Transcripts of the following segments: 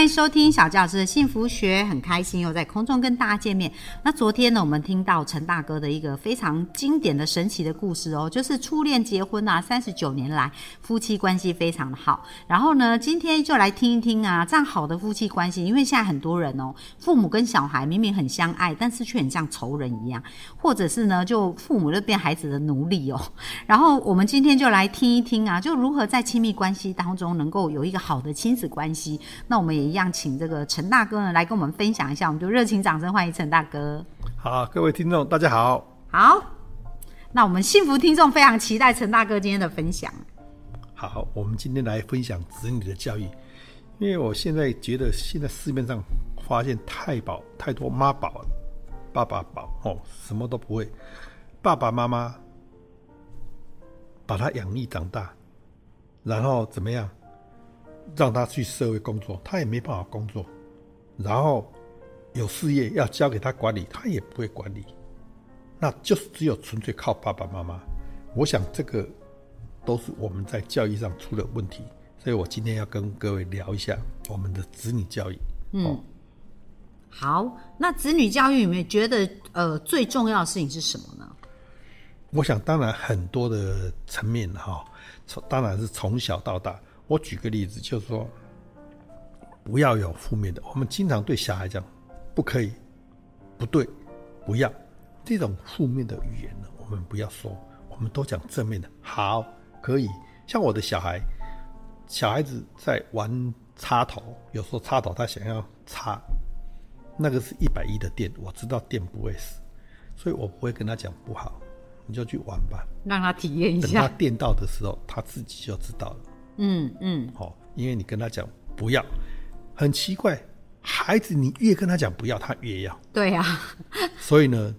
欢迎收听小教师的幸福学，很开心又在空中跟大家见面。那昨天呢，我们听到陈大哥的一个非常经典的神奇的故事哦，就是初恋结婚啊，三十九年来夫妻关系非常的好。然后呢，今天就来听一听啊，这样好的夫妻关系，因为现在很多人哦，父母跟小孩明明很相爱，但是却很像仇人一样，或者是呢，就父母就变孩子的奴隶哦。然后我们今天就来听一听啊，就如何在亲密关系当中能够有一个好的亲子关系。那我们也一样，请这个陈大哥呢来跟我们分享一下，我们就热情掌声欢迎陈大哥。好，各位听众，大家好。好，那我们幸福听众非常期待陈大哥今天的分享。好，我们今天来分享子女的教育，因为我现在觉得现在市面上发现太宝太多妈宝、爸爸宝哦，什么都不会，爸爸妈妈把他养育长大，然后怎么样？让他去社会工作，他也没办法工作。然后有事业要交给他管理，他也不会管理。那就是只有纯粹靠爸爸妈妈。我想这个都是我们在教育上出了问题，所以我今天要跟各位聊一下我们的子女教育。嗯，好，那子女教育里面觉得呃最重要的事情是什么呢？我想当然很多的层面哈，从当然是从小到大。我举个例子，就是说，不要有负面的。我们经常对小孩讲，不可以，不对，不要这种负面的语言呢，我们不要说，我们都讲正面的。好，可以。像我的小孩，小孩子在玩插头，有时候插头他想要插，那个是一百一的电，我知道电不会死，所以我不会跟他讲不好，你就去玩吧，让他体验一下。等他电到的时候，他自己就知道了。嗯嗯，好，因为你跟他讲不要，很奇怪，孩子你越跟他讲不要，他越要。对呀，所以呢，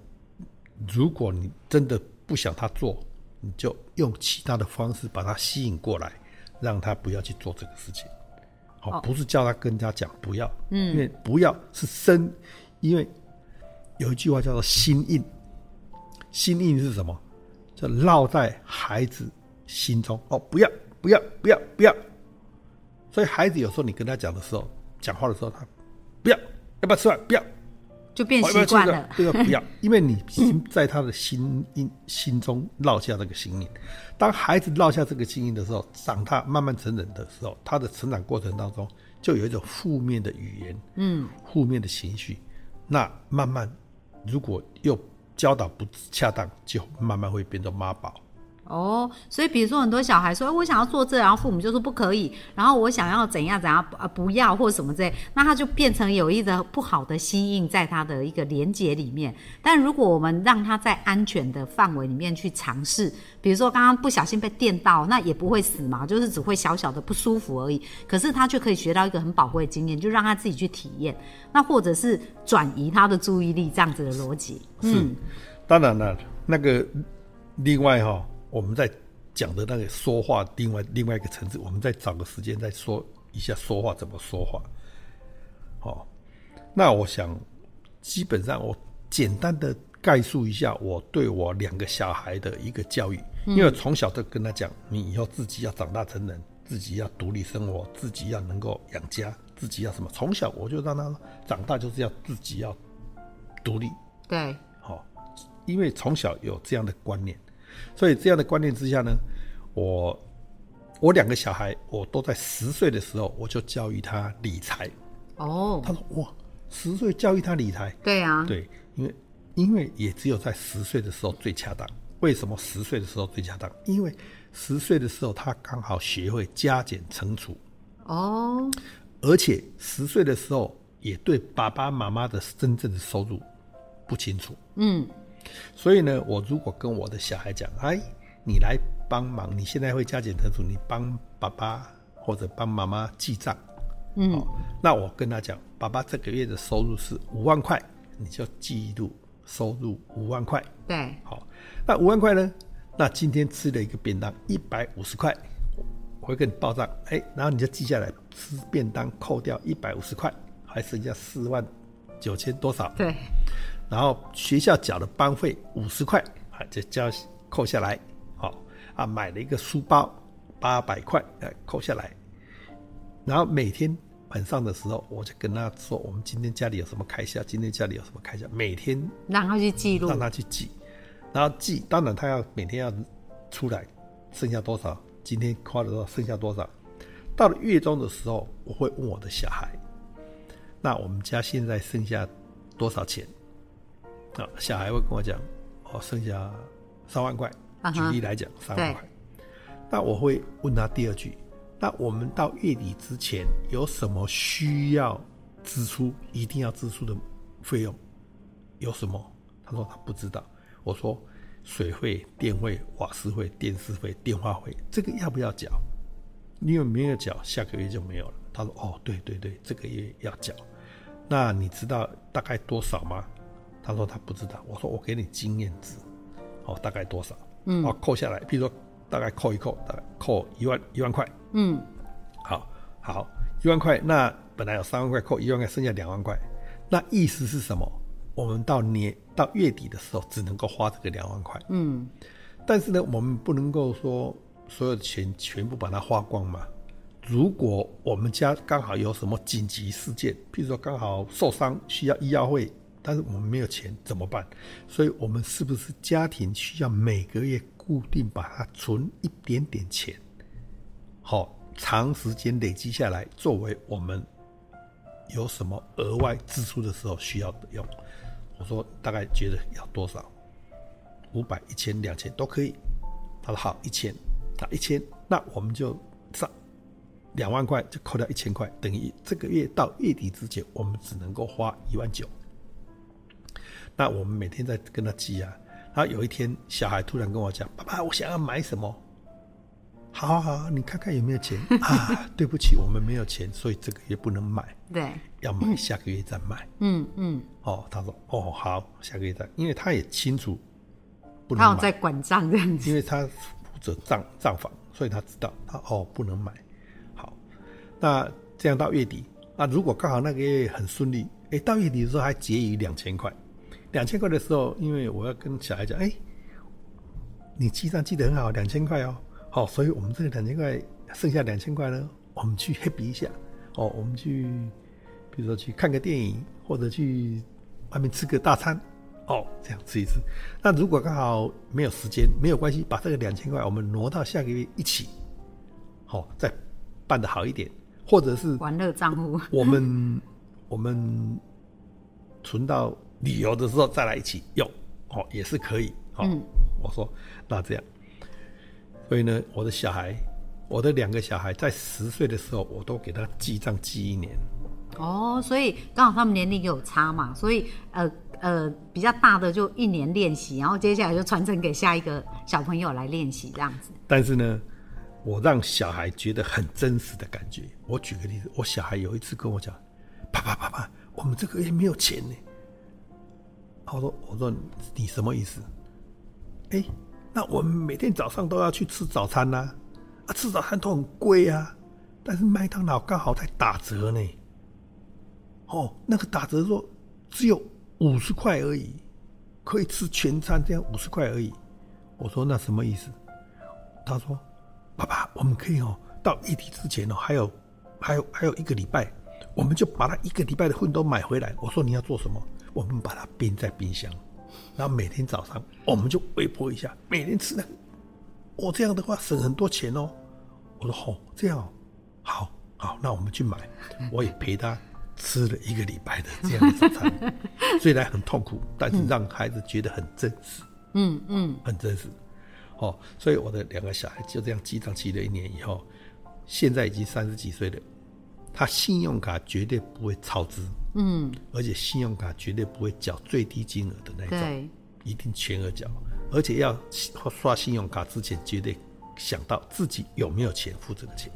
如果你真的不想他做，你就用其他的方式把他吸引过来，让他不要去做这个事情。好，不是叫他跟人家讲不要，嗯，因为不要是生，因为有一句话叫做心印，心印是什么？就烙在孩子心中。哦，不要。不要不要不要！所以孩子有时候你跟他讲的时候，讲话的时候，他不要要不要吃饭？不要，就变习惯了。这个不要，因为你已经在他的心印心中烙下这个心印。当孩子烙下这个心印的时候，长大慢慢成人的时候，他的成长过程当中就有一种负面的语言，嗯，负面的情绪。那慢慢如果又教导不恰当，就慢慢会变成妈宝。哦，所以比如说很多小孩说，我想要做这，然后父母就说不可以，然后我想要怎样怎样啊不要或什么之类，那他就变成有一个不好的吸引在他的一个连接里面。但如果我们让他在安全的范围里面去尝试，比如说刚刚不小心被电到，那也不会死嘛，就是只会小小的不舒服而已。可是他却可以学到一个很宝贵的经验，就让他自己去体验，那或者是转移他的注意力这样子的逻辑。嗯，当然了，那个另外哈。我们在讲的那个说话，另外另外一个层次，我们再找个时间再说一下说话怎么说话。好，那我想基本上我简单的概述一下我对我两个小孩的一个教育，因为从小就跟他讲，你以后自己要长大成人，自己要独立生活，自己要能够养家，自己要什么？从小我就让他长大就是要自己要独立。对，好，因为从小有这样的观念。所以这样的观念之下呢，我我两个小孩，我都在十岁的时候我就教育他理财。哦，他说哇，十岁教育他理财？对啊，对，因为因为也只有在十岁的时候最恰当。为什么十岁的时候最恰当？因为十岁的时候他刚好学会加减乘除。哦，而且十岁的时候也对爸爸妈妈的真正的收入不清楚。嗯。所以呢，我如果跟我的小孩讲，哎，你来帮忙，你现在会加减乘除，你帮爸爸或者帮妈妈记账，嗯，那我跟他讲，爸爸这个月的收入是五万块，你就记录收入五万块，对，好，那五万块呢？那今天吃了一个便当一百五十块，我会跟你报账，哎，然后你就记下来，吃便当扣掉一百五十块，还剩下四万九千多少？对。然后学校缴的班费五十块，啊，就交扣下来，好啊，买了一个书包八百块，哎，扣下来。然后每天晚上的时候，我就跟他说，我们今天家里有什么开销，今天家里有什么开销，每天让他去记录，让他去记，然后记，当然他要每天要出来，剩下多少。今天花了多少？剩下多少？到了月中的时候，我会问我的小孩：“那我们家现在剩下多少钱？”啊，小孩会跟我讲：“哦，剩下三万块。”举例来讲，三万块。那我会问他第二句：“那我们到月底之前有什么需要支出、一定要支出的费用？有什么？”他说他不知道。我说。水费、电费、瓦斯费、电视费、电话费，这个要不要缴？因为没有缴，下个月就没有了。他说：“哦，对对对，这个月要缴。那你知道大概多少吗？”他说他不知道。我说：“我给你经验值，哦，大概多少？嗯，哦，扣下来，比如说大概扣一扣，大概扣一万一万块。嗯，好，好，一万块。那本来有三万块，扣一万块，剩下两万块。那意思是什么？我们到年到月底的时候，只能够花这个两万块。嗯，但是呢，我们不能够说所有的钱全部把它花光嘛。如果我们家刚好有什么紧急事件，譬如说刚好受伤需要医药费，但是我们没有钱怎么办？所以我们是不是家庭需要每个月固定把它存一点点钱，好，长时间累积下来，作为我们有什么额外支出的时候需要用。我说大概觉得要多少？五百、一千、两千都可以。他说好，一千，那一千，那我们就上两万块，就扣掉一千块，等于这个月到月底之前，我们只能够花一万九。那我们每天在跟他记啊。然后有一天，小孩突然跟我讲：“爸爸，我想要买什么？”好好好，你看看有没有钱啊？对不起，我们没有钱，所以这个月不能买。对，要买下个月再买。嗯嗯。哦，他说哦好，下个月再，因为他也清楚，不能他有在管账这样子，因为他负责账账房，所以他知道他哦不能买。好，那这样到月底，那如果刚好那个月很顺利，哎，到月底的时候还结余两千块，两千块的时候，因为我要跟小孩讲，哎，你记账记得很好，两千块哦，好，所以我们这个两千块剩下两千块呢，我们去 happy 一下，哦，我们去，比如说去看个电影，或者去。外面吃个大餐，哦，这样吃一吃。那如果刚好没有时间，没有关系，把这个两千块我们挪到下个月一起，好，再办的好一点，或者是玩乐账户，我们我们存到旅游的时候再来一起用，哦，也是可以。好，我说那这样，所以呢，我的小孩，我的两个小孩在十岁的时候，我都给他记账记一年。哦，所以刚好他们年龄有差嘛，所以呃呃比较大的就一年练习，然后接下来就传承给下一个小朋友来练习这样子。但是呢，我让小孩觉得很真实的感觉。我举个例子，我小孩有一次跟我讲：“爸爸爸爸，我们这个月没有钱呢。”我说：“我说你什么意思？哎，那我们每天早上都要去吃早餐呐，啊，吃早餐都很贵啊，但是麦当劳刚好在打折呢。”哦，那个打折说只有五十块而已，可以吃全餐，这样五十块而已。我说那什么意思？他说：“爸爸，我们可以哦，到月底之前哦，还有还有还有一个礼拜，我们就把它一个礼拜的份都买回来。”我说你要做什么？我们把它冰在冰箱，然后每天早上我们就微波一下，每天吃的。我这样的话省很多钱哦。我说好，这样好好，那我们去买，我也陪他。吃了一个礼拜的这样的早餐，虽然很痛苦，但是让孩子觉得很真实。嗯嗯，很真实。哦，所以我的两个小孩就这样记账记了一年以后，现在已经三十几岁了，他信用卡绝对不会超支。嗯，而且信用卡绝对不会缴最低金额的那种，一定全额缴。而且要刷信用卡之前，绝对想到自己有没有钱付这个钱。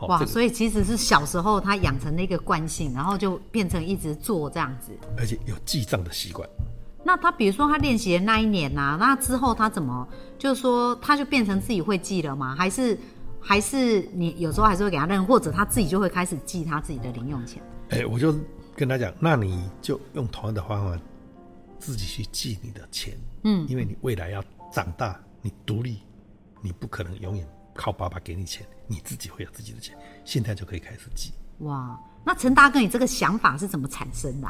哇，所以其实是小时候他养成的一个惯性，然后就变成一直做这样子，而且有记账的习惯。那他比如说他练习的那一年呐，那之后他怎么就是说他就变成自己会记了吗？还是还是你有时候还是会给他认，或者他自己就会开始记他自己的零用钱？哎，我就跟他讲，那你就用同样的方法自己去记你的钱，嗯，因为你未来要长大，你独立，你不可能永远靠爸爸给你钱，你自己会有自己的钱，现在就可以开始记。哇，那陈大哥，你这个想法是怎么产生的？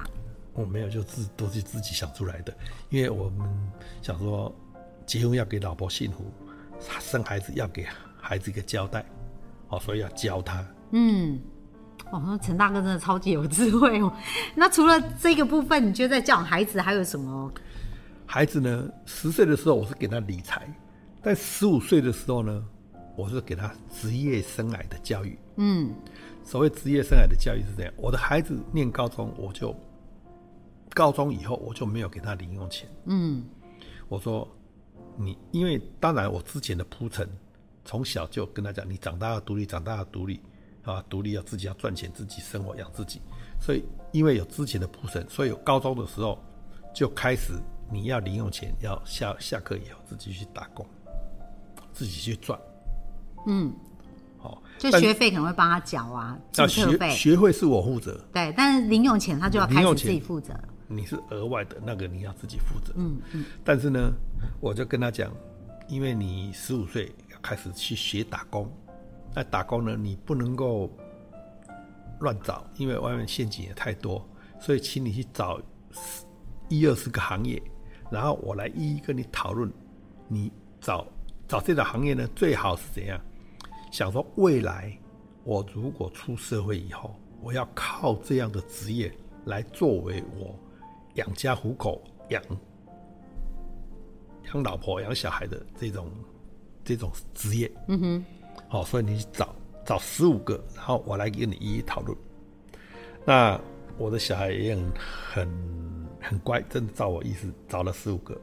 我没有，就自都是自己想出来的，因为我们想说，结婚要给老婆幸福，生孩子要给孩子一个交代，哦，所以要教他。嗯，哦，那陈大哥真的超级有智慧哦。那除了这个部分，你觉得在教孩子还有什么？孩子呢，十岁的时候我是给他理财，但十五岁的时候呢，我是给他职业生涯的教育。嗯，所谓职业生涯的教育是这样，我的孩子念高中，我就。高中以后我就没有给他零用钱。嗯，我说你，因为当然我之前的铺陈，从小就跟他讲，你长大要独立，长大要独立啊，独立要自己要赚钱，自己生活养自己。所以因为有之前的铺陈，所以有高中的时候就开始你要零用钱，要下下课以后自己去打工，自己去赚。嗯，好，就学费可能会帮他缴啊，要学学费是我负责。对，但是零用钱他就要开始自己负责。你是额外的那个，你要自己负责。嗯嗯。但是呢，我就跟他讲，因为你十五岁要开始去学打工，那打工呢，你不能够乱找，因为外面陷阱也太多，所以请你去找一二十个行业，然后我来一一跟你讨论。你找找这个行业呢，最好是怎样？想说未来我如果出社会以后，我要靠这样的职业来作为我。养家糊口、养养老婆、养小孩的这种这种职业，嗯哼，好，所以你找找十五个，然后我来跟你一一讨论。那我的小孩也很很很乖，真的照我意思找了十五个。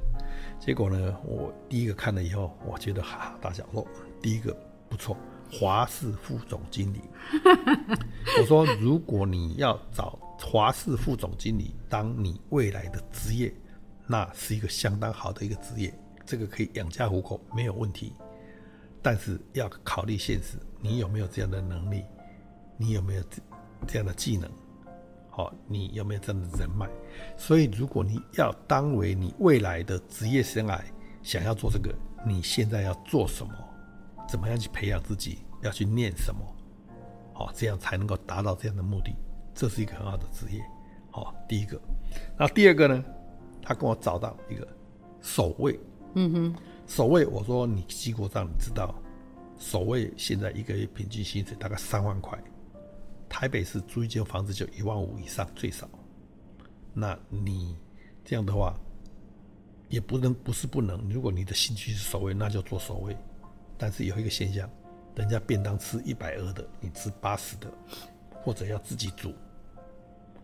结果呢，我第一个看了以后，我觉得哈哈大笑说第一个不错，华氏副总经理。我说，如果你要找。华氏副总经理当你未来的职业，那是一个相当好的一个职业，这个可以养家糊口没有问题。但是要考虑现实，你有没有这样的能力？你有没有这这样的技能？好，你有没有这样的人脉？所以，如果你要当为你未来的职业生涯，想要做这个，你现在要做什么？怎么样去培养自己？要去念什么？好，这样才能够达到这样的目的。这是一个很好的职业，好，第一个。那第二个呢？他跟我找到一个守卫，嗯哼，守卫。我说你记过账，你知道，守卫现在一个月平均薪水大概三万块，台北市租一间房子就一万五以上最少。那你这样的话，也不能不是不能。如果你的兴趣是守卫，那就做守卫。但是有一个现象，人家便当吃一百二的，你吃八十的。或者要自己煮，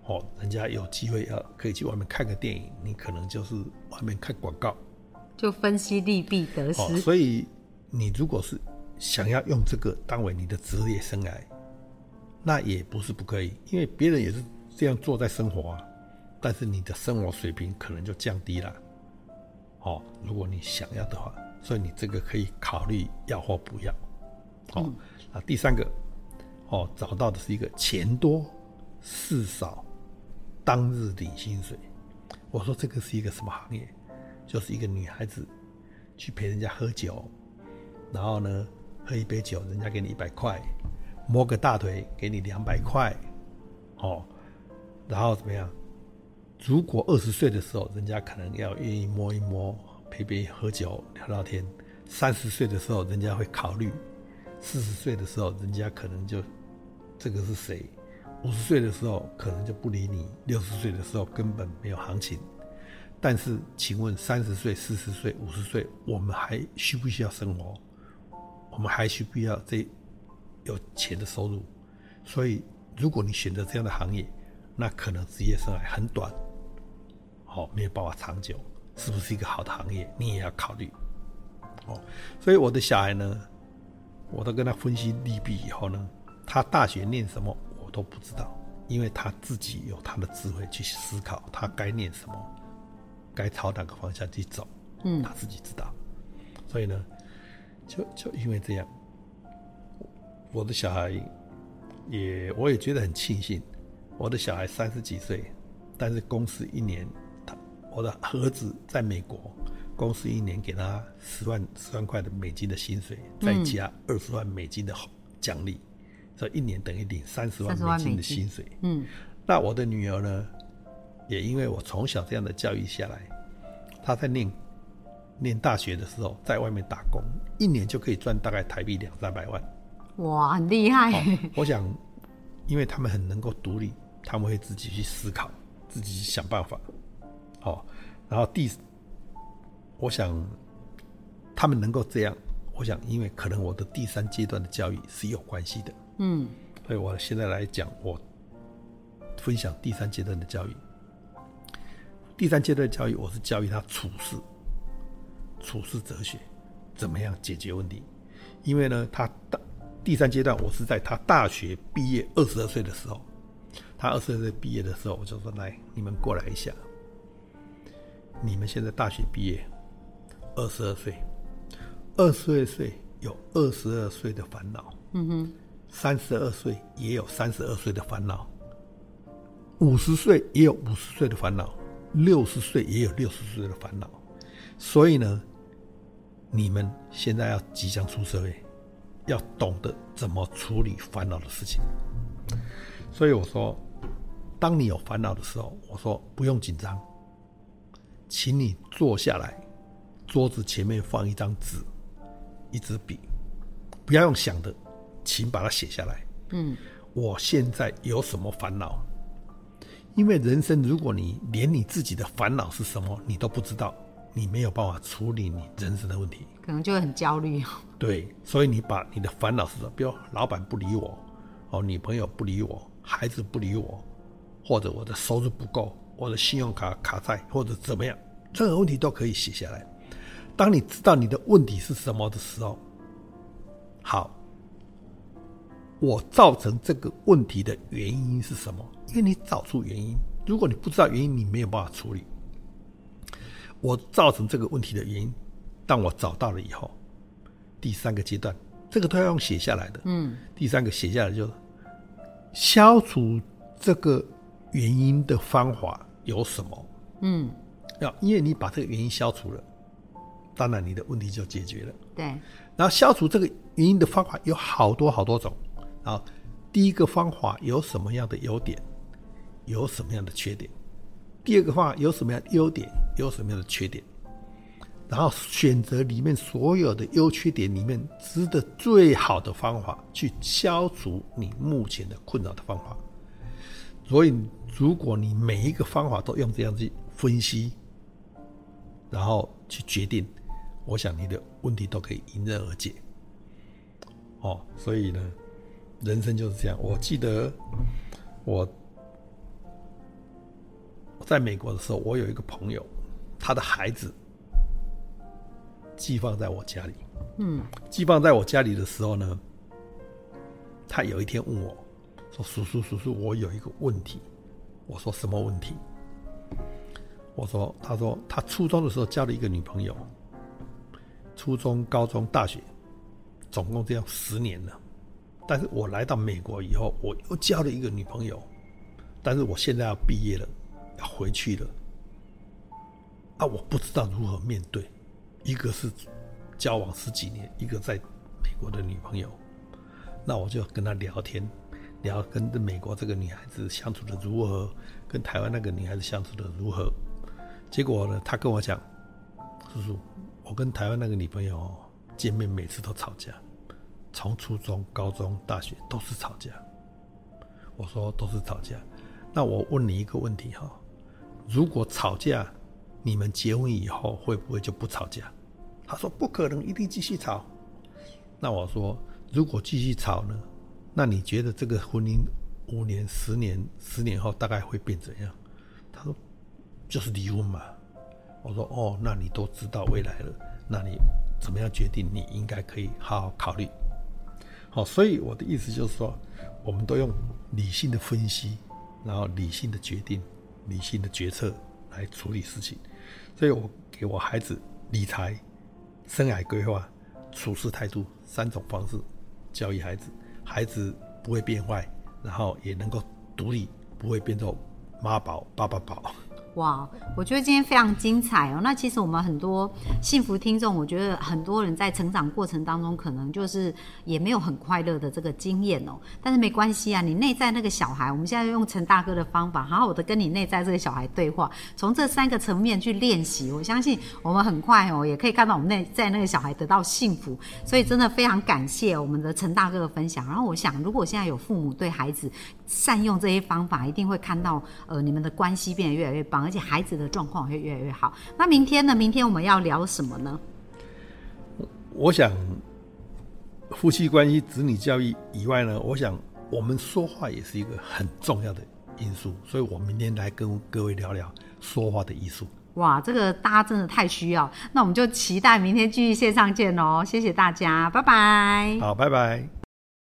哦，人家有机会要可以去外面看个电影，你可能就是外面看广告，就分析利弊得失。所以你如果是想要用这个当为你的职业生涯，那也不是不可以，因为别人也是这样做在生活啊。但是你的生活水平可能就降低了，哦，如果你想要的话，所以你这个可以考虑要或不要。好，那第三个。哦，找到的是一个钱多事少，当日领薪水。我说这个是一个什么行业？就是一个女孩子去陪人家喝酒，然后呢，喝一杯酒，人家给你一百块，摸个大腿给你两百块，哦，然后怎么样？如果二十岁的时候，人家可能要愿意摸一摸，陪陪喝酒聊聊天；三十岁的时候，人家会考虑；四十岁的时候，人家可能就。这个是谁？五十岁的时候可能就不理你，六十岁的时候根本没有行情。但是，请问三十岁、四十岁、五十岁，我们还需不需要生活？我们还需不需要这有钱的收入？所以，如果你选择这样的行业，那可能职业生涯很短，好没有办法长久，是不是一个好的行业？你也要考虑。哦，所以我的小孩呢，我都跟他分析利弊以后呢。他大学念什么我都不知道，因为他自己有他的智慧去思考，他该念什么，该朝哪个方向去走，嗯，他自己知道。所以呢，就就因为这样，我的小孩也，我也觉得很庆幸，我的小孩三十几岁，但是公司一年，他我的儿子在美国，公司一年给他十万十万块的美金的薪水，再加二十万美金的奖励，这一年等于领三十万美金的薪水。嗯，那我的女儿呢，也因为我从小这样的教育下来，他在念念大学的时候，在外面打工，一年就可以赚大概台币两三百万。哇，很厉害！我想，因为他们很能够独立，他们会自己去思考，自己想办法。好，然后第，我想他们能够这样，我想，因为可能我的第三阶段的教育是有关系的。嗯，所以我现在来讲，我分享第三阶段的教育。第三阶段的教育，我是教育他处事，处事哲学，怎么样解决问题？因为呢，他大。第三阶段，我是在他大学毕业二十二岁的时候，他二十二岁毕业的时候，我就说：“来，你们过来一下。你们现在大学毕业，二十二岁，二十二岁有二十二岁的烦恼，嗯哼，三十二岁也有三十二岁的烦恼，五十岁也有五十岁的烦恼，六十岁也有六十岁的烦恼。所以呢，你们现在要即将出社会。”要懂得怎么处理烦恼的事情，所以我说，当你有烦恼的时候，我说不用紧张，请你坐下来，桌子前面放一张纸，一支笔，不要用想的，请把它写下来。嗯，我现在有什么烦恼？因为人生，如果你连你自己的烦恼是什么你都不知道。你没有办法处理你人生的问题，可能就会很焦虑。对，所以你把你的烦恼是什么？比如老板不理我，哦，女朋友不理我，孩子不理我，或者我的收入不够，我的信用卡卡债，或者怎么样，任何问题都可以写下来。当你知道你的问题是什么的时候，好，我造成这个问题的原因是什么？因为你找出原因，如果你不知道原因，你没有办法处理。我造成这个问题的原因，当我找到了以后，第三个阶段，这个都要用写下来的。嗯，第三个写下来就消除这个原因的方法有什么？嗯，要因为你把这个原因消除了，当然你的问题就解决了。对，然后消除这个原因的方法有好多好多种。啊第一个方法有什么样的优点？有什么样的缺点？第二个话有什么样的优点，有什么样的缺点，然后选择里面所有的优缺点里面值得最好的方法去消除你目前的困扰的方法。所以，如果你每一个方法都用这样去分析，然后去决定，我想你的问题都可以迎刃而解。哦，所以呢，人生就是这样。我记得我。在美国的时候，我有一个朋友，他的孩子寄放在我家里。嗯，寄放在我家里的时候呢，他有一天问我，说：“叔叔，叔叔，我有一个问题。”我说：“什么问题？”我说：“他说他初中的时候交了一个女朋友，初中、高中、大学，总共这样十年了。但是我来到美国以后，我又交了一个女朋友，但是我现在要毕业了。”要回去了啊！我不知道如何面对，一个是交往十几年，一个在美国的女朋友，那我就跟他聊天，聊跟美国这个女孩子相处的如何，跟台湾那个女孩子相处的如何。结果呢，他跟我讲，叔叔，我跟台湾那个女朋友见面每次都吵架，从初中、高中、大学都是吵架。我说都是吵架，那我问你一个问题哈。如果吵架，你们结婚以后会不会就不吵架？他说不可能，一定继续吵。那我说，如果继续吵呢？那你觉得这个婚姻五年、十年、十年后大概会变怎样？他说就是离婚嘛。我说哦，那你都知道未来了，那你怎么样决定？你应该可以好好考虑。好，所以我的意思就是说，我们都用理性的分析，然后理性的决定。理性的决策来处理事情，所以我给我孩子理财、生涯规划、处事态度三种方式教育孩子。孩子不会变坏，然后也能够独立，不会变成妈宝、爸爸宝。哇，我觉得今天非常精彩哦。那其实我们很多幸福听众，我觉得很多人在成长过程当中，可能就是也没有很快乐的这个经验哦。但是没关系啊，你内在那个小孩，我们现在用陈大哥的方法，好好的跟你内在这个小孩对话，从这三个层面去练习，我相信我们很快哦，也可以看到我们内在那个小孩得到幸福。所以真的非常感谢我们的陈大哥的分享。然后我想，如果现在有父母对孩子善用这些方法，一定会看到呃你们的关系变得越来越棒。而且孩子的状况会越来越好。那明天呢？明天我们要聊什么呢？我想，夫妻关系、子女教育以外呢，我想我们说话也是一个很重要的因素。所以我明天来跟各位聊聊说话的艺术。哇，这个大家真的太需要。那我们就期待明天继续线上见哦！谢谢大家，拜拜。好，拜拜。